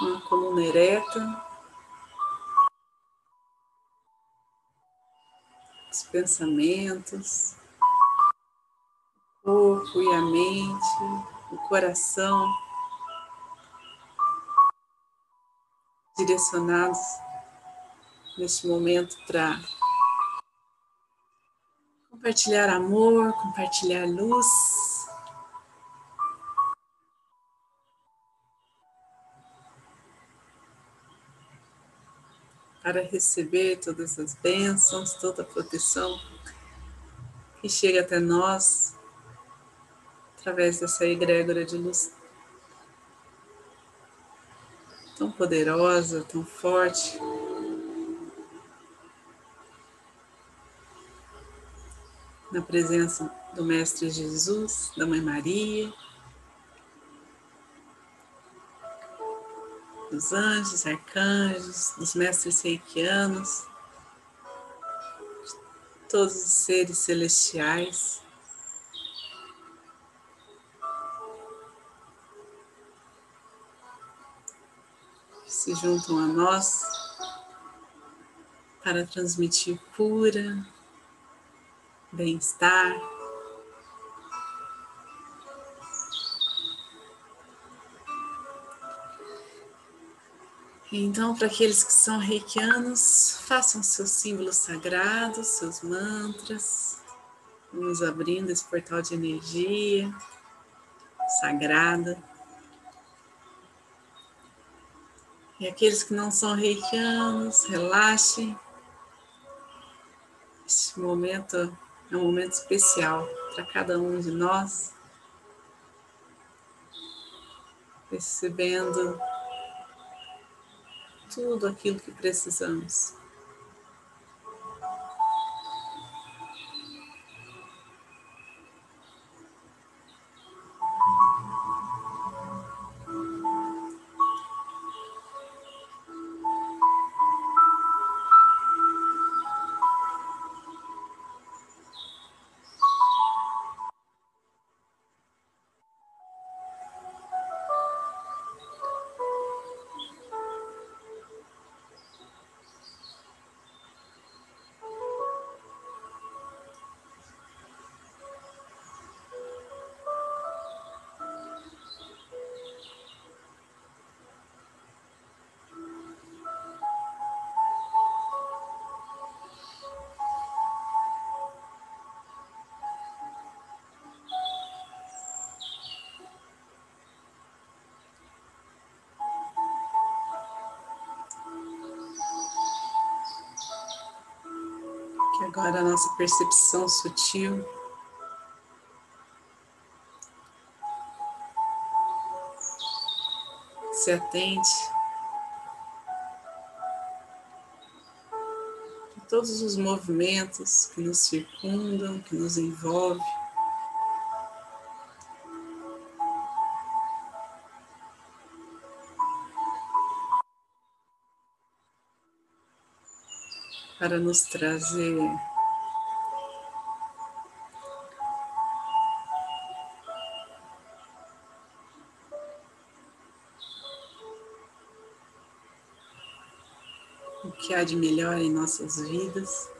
uma coluna ereta, os pensamentos, o corpo e a mente, o coração. Direcionados neste momento para compartilhar amor, compartilhar luz. Para receber todas as bênçãos, toda a proteção que chega até nós através dessa egrégora de luz tão poderosa, tão forte. Na presença do Mestre Jesus, da Mãe Maria, dos anjos, arcanjos, dos mestres reikianos, todos os seres celestiais. se juntam a nós para transmitir cura, bem-estar. Então, para aqueles que são reikianos, façam seus símbolos sagrados, seus mantras. Vamos abrindo esse portal de energia sagrada. E aqueles que não são reikianos, relaxem. Este momento é um momento especial para cada um de nós. Percebendo tudo aquilo que precisamos. Agora a nossa percepção sutil se atente a todos os movimentos que nos circundam, que nos envolvem. Para nos trazer o que há de melhor em nossas vidas.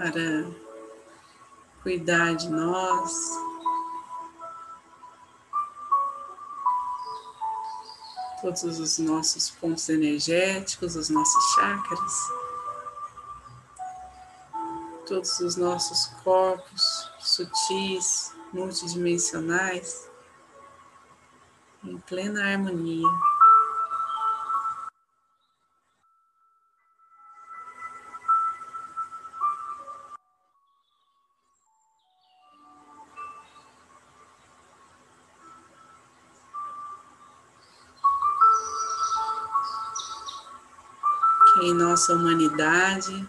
Para cuidar de nós. Todos os nossos pontos energéticos, os nossos chakras, todos os nossos corpos sutis, multidimensionais, em plena harmonia. nossa humanidade.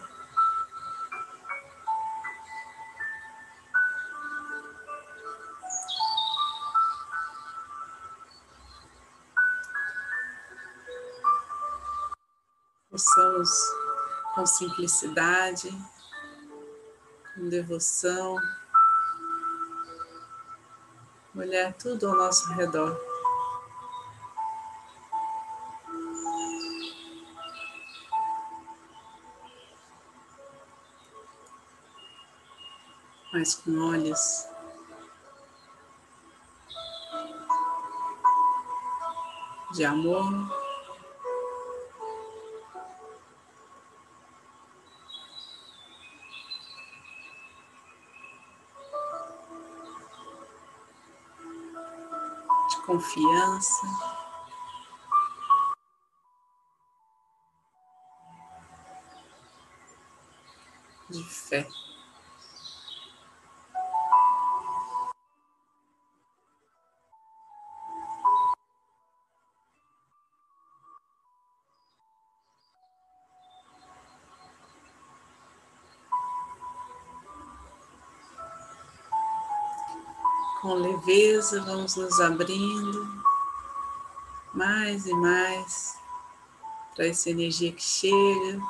Possamos, com simplicidade, com devoção, olhar tudo ao nosso redor. Com olhos de amor. confiança. De fé. Com leveza, vamos nos abrindo mais e mais para essa energia que chega.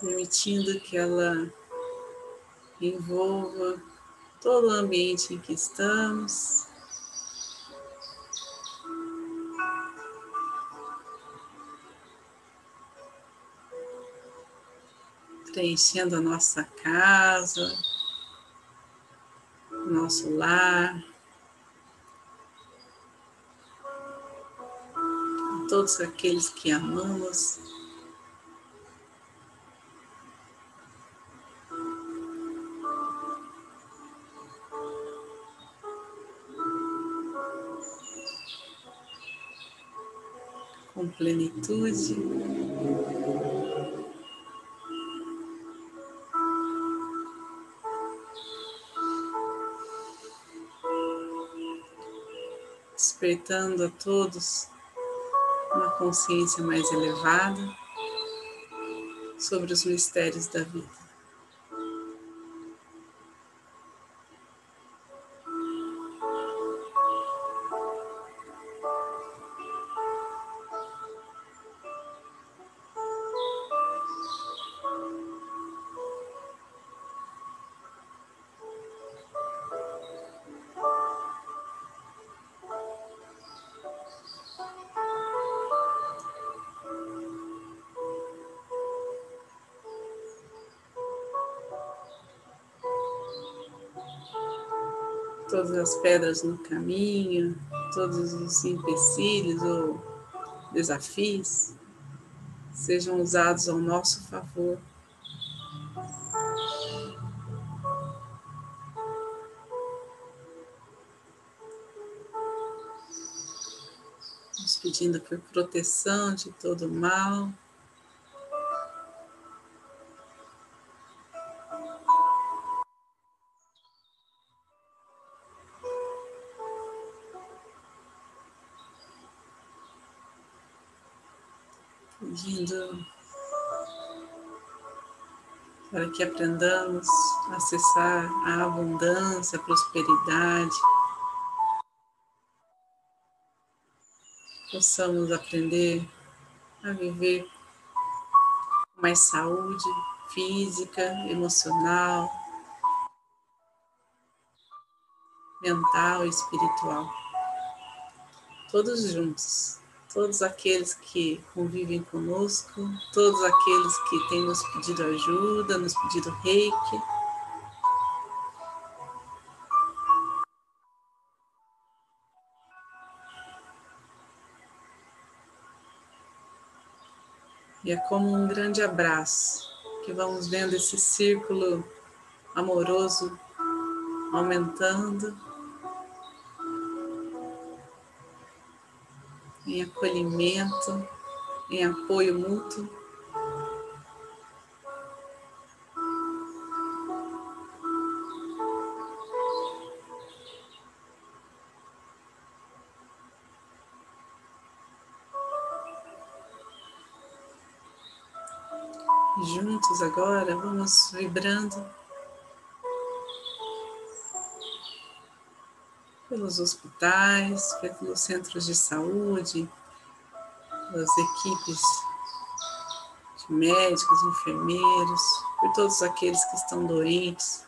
Permitindo que ela envolva todo o ambiente em que estamos. Preenchendo a nossa casa, nosso lar, todos aqueles que amamos. Com plenitude. Despertando a todos uma consciência mais elevada sobre os mistérios da vida. Todas as pedras no caminho, todos os empecilhos ou desafios sejam usados ao nosso favor. Nos pedindo por proteção de todo mal. Pedindo para que aprendamos a acessar a abundância, a prosperidade, possamos aprender a viver com mais saúde física, emocional, mental e espiritual, todos juntos todos aqueles que convivem conosco, todos aqueles que têm nos pedido ajuda, nos pedido reiki. E é como um grande abraço que vamos vendo esse círculo amoroso aumentando em acolhimento, em apoio mútuo. Juntos agora vamos vibrando pelos hospitais, pelos centros de saúde, pelas equipes de médicos, enfermeiros, por todos aqueles que estão doentes.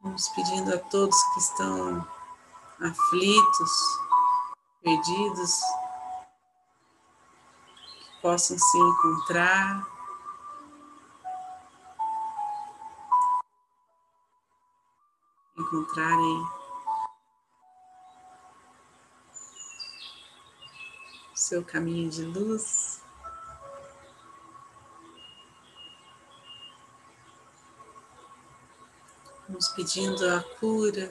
Vamos pedindo a todos que estão aflitos, perdidos, que possam se encontrar. Encontrarem seu caminho de luz. Vamos pedindo a cura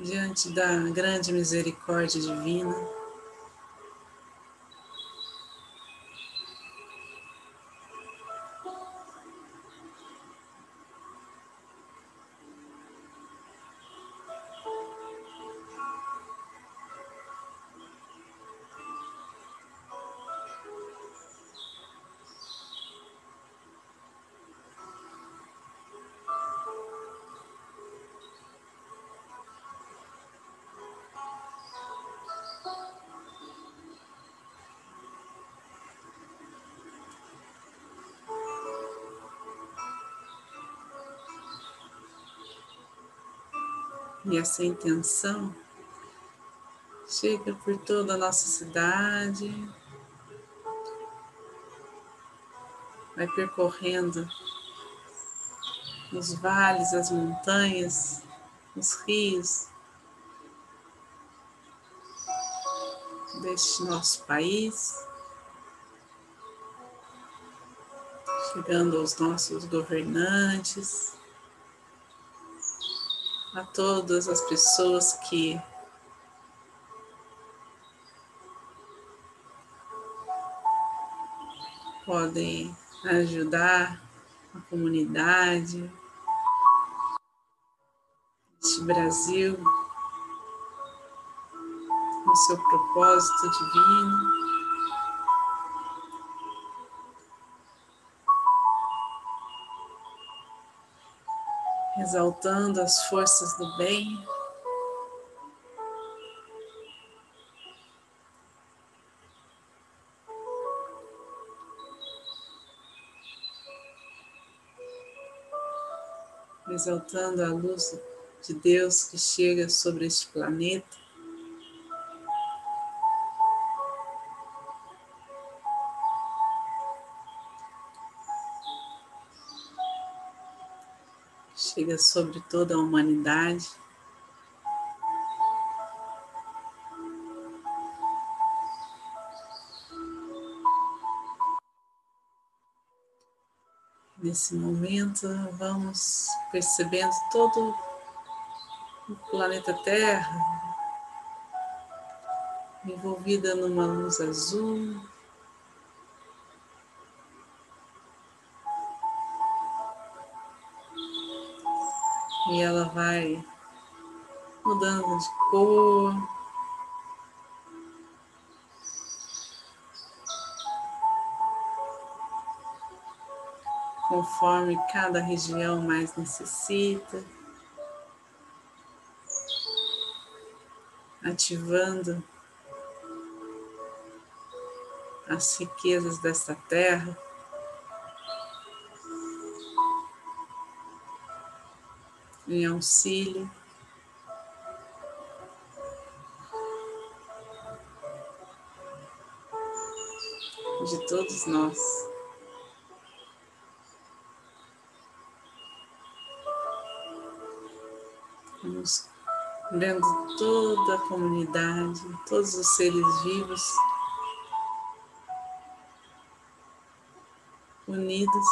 diante da grande misericórdia divina. E essa intenção chega por toda a nossa cidade, vai percorrendo os vales, as montanhas, os rios deste nosso país, chegando aos nossos governantes a todas as pessoas que podem ajudar a comunidade, este Brasil, no seu propósito divino. Exaltando as forças do bem. Exaltando a luz de Deus que chega sobre este planeta. Chega sobre toda a humanidade. Nesse momento, vamos percebendo todo o planeta Terra envolvida numa luz azul. E ela vai mudando de cor. Conforme cada região mais necessita, ativando as riquezas desta terra. Em auxílio. De todos nós. Vamos vendo toda a comunidade, todos os seres vivos unidos.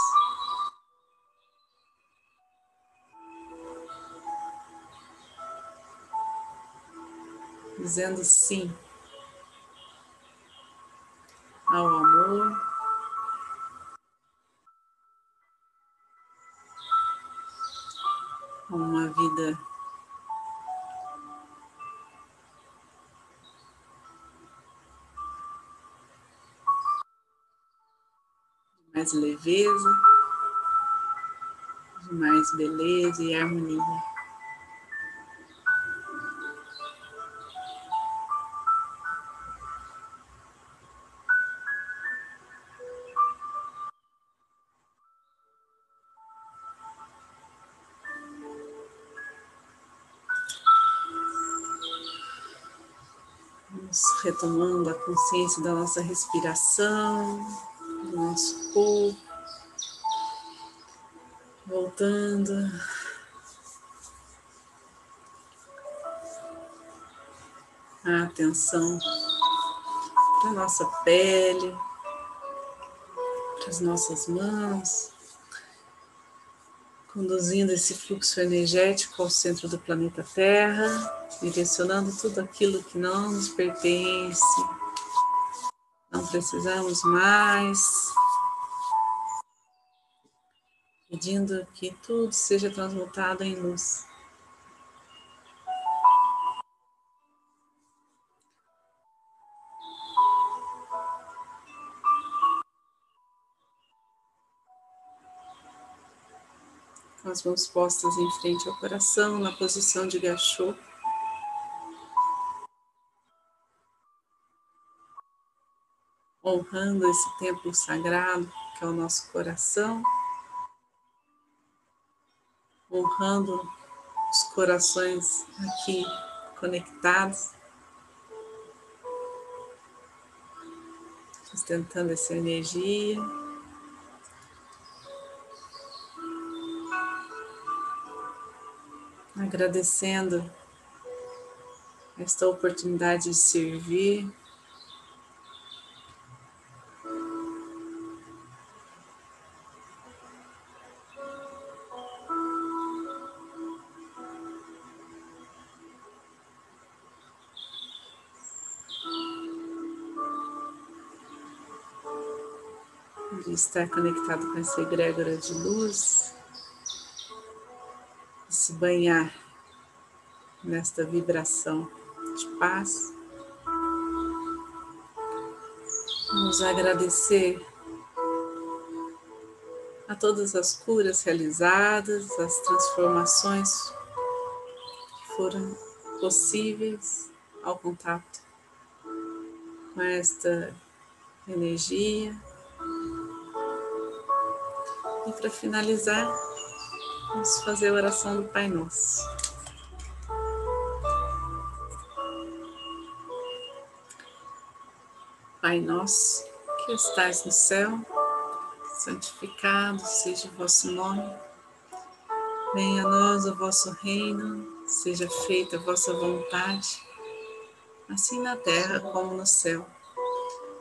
Dizendo sim ao amor. a Uma vida mais leveza. mais beleza e harmonia. Retomando a consciência da nossa respiração, do nosso corpo, voltando. A atenção para a nossa pele, para as nossas mãos, conduzindo esse fluxo energético ao centro do planeta Terra direcionando tudo aquilo que não nos pertence, não precisamos mais, pedindo que tudo seja transmutado em luz. Com as mãos postas em frente ao coração, na posição de gachô. Honrando esse templo sagrado que é o nosso coração, honrando os corações aqui conectados, sustentando essa energia. Agradecendo esta oportunidade de servir. Estar conectado com essa egrégora de luz, de se banhar nesta vibração de paz. Vamos agradecer a todas as curas realizadas, as transformações que foram possíveis ao contato com esta energia e para finalizar, vamos fazer a oração do Pai Nosso. Pai nosso, que estais no céu, santificado seja o vosso nome. Venha a nós o vosso reino, seja feita a vossa vontade, assim na terra como no céu.